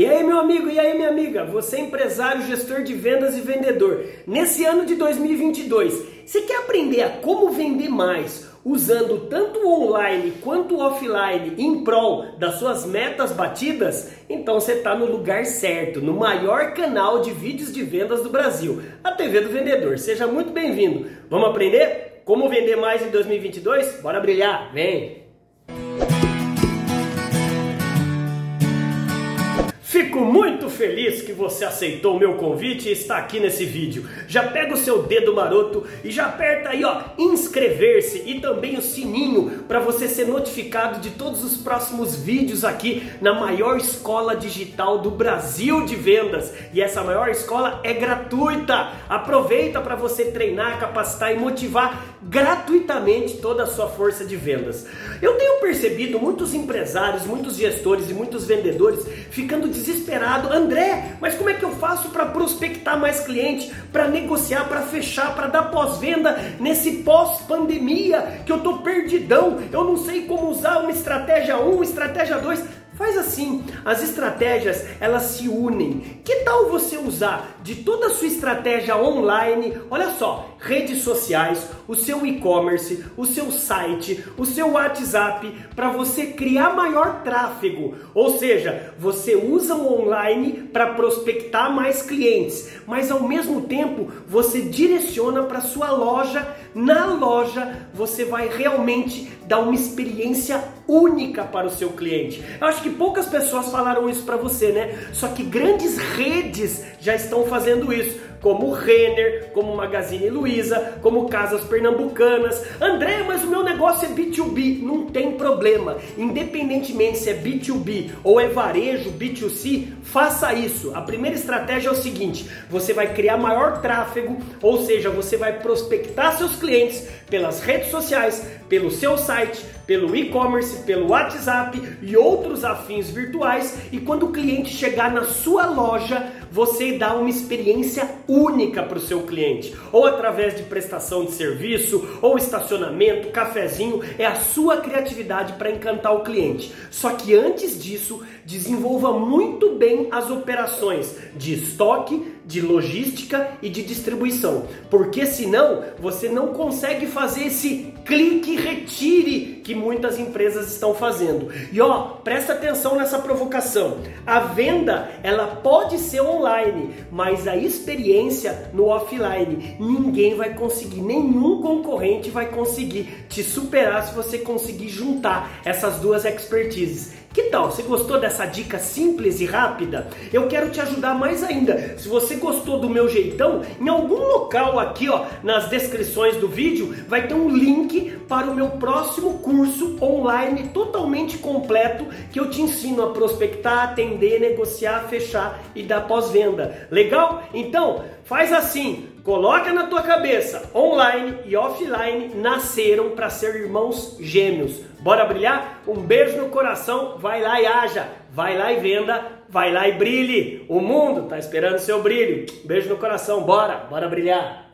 E aí, meu amigo, e aí, minha amiga? Você é empresário, gestor de vendas e vendedor. Nesse ano de 2022, você quer aprender a como vender mais usando tanto online quanto offline em prol das suas metas batidas? Então você está no lugar certo, no maior canal de vídeos de vendas do Brasil, a TV do Vendedor. Seja muito bem-vindo. Vamos aprender como vender mais em 2022? Bora brilhar, vem! Fico muito feliz que você aceitou o meu convite e está aqui nesse vídeo. Já pega o seu dedo maroto e já aperta aí, ó, inscrever-se e também o sininho para você ser notificado de todos os próximos vídeos aqui na maior escola digital do Brasil de vendas. E essa maior escola é gratuita. Aproveita para você treinar, capacitar e motivar gratuitamente toda a sua força de vendas. Eu tenho percebido muitos empresários, muitos gestores e muitos vendedores ficando desesperado. André, mas como é que eu faço para prospectar mais cliente, para negociar, para fechar, para dar pós-venda nesse pós-pandemia que eu tô perdidão? Eu não sei como usar uma estratégia 1, estratégia 2. Faz assim, as estratégias elas se unem. Que tal você usar de toda a sua estratégia online, olha só, redes sociais, o seu e-commerce, o seu site, o seu WhatsApp para você criar maior tráfego. Ou seja, você usa o online para prospectar mais clientes, mas ao mesmo tempo você direciona para sua loja. Na loja você vai realmente dar uma experiência única para o seu cliente. Eu acho que poucas pessoas falaram isso para você, né? Só que grandes redes já estão fazendo isso como Renner, como Magazine Luiza, como Casas Pernambucanas. André, mas o meu negócio é B2B. Não tem problema. Independentemente se é B2B ou é varejo, B2C, faça isso. A primeira estratégia é o seguinte: você vai criar maior tráfego, ou seja, você vai prospectar seus clientes pelas redes sociais, pelo seu site, pelo e-commerce, pelo WhatsApp e outros afins virtuais. E quando o cliente chegar na sua loja, você dá uma experiência única para o seu cliente, ou através de prestação de serviço, ou estacionamento, cafezinho, é a sua criatividade para encantar o cliente. Só que antes disso, desenvolva muito bem as operações de estoque, de logística e de distribuição, porque senão você não consegue fazer esse clique retire que muitas empresas estão fazendo. E ó, presta atenção nessa provocação. A venda, ela pode ser online, mas a experiência no offline, ninguém vai conseguir, nenhum concorrente vai conseguir te superar se você conseguir juntar essas duas expertises. Que tal? Você gostou dessa dica simples e rápida? Eu quero te ajudar mais ainda. Se você gostou do meu jeitão, em algum local aqui, ó, nas descrições do vídeo, vai ter um link para o meu próximo curso online totalmente completo que eu te ensino a prospectar, atender, negociar, fechar e dar pós-venda. Legal? Então, faz assim, Coloca na tua cabeça, online e offline nasceram para ser irmãos gêmeos. Bora brilhar? Um beijo no coração, vai lá e haja, vai lá e venda, vai lá e brilhe. O mundo tá esperando seu brilho. Beijo no coração, bora, bora brilhar.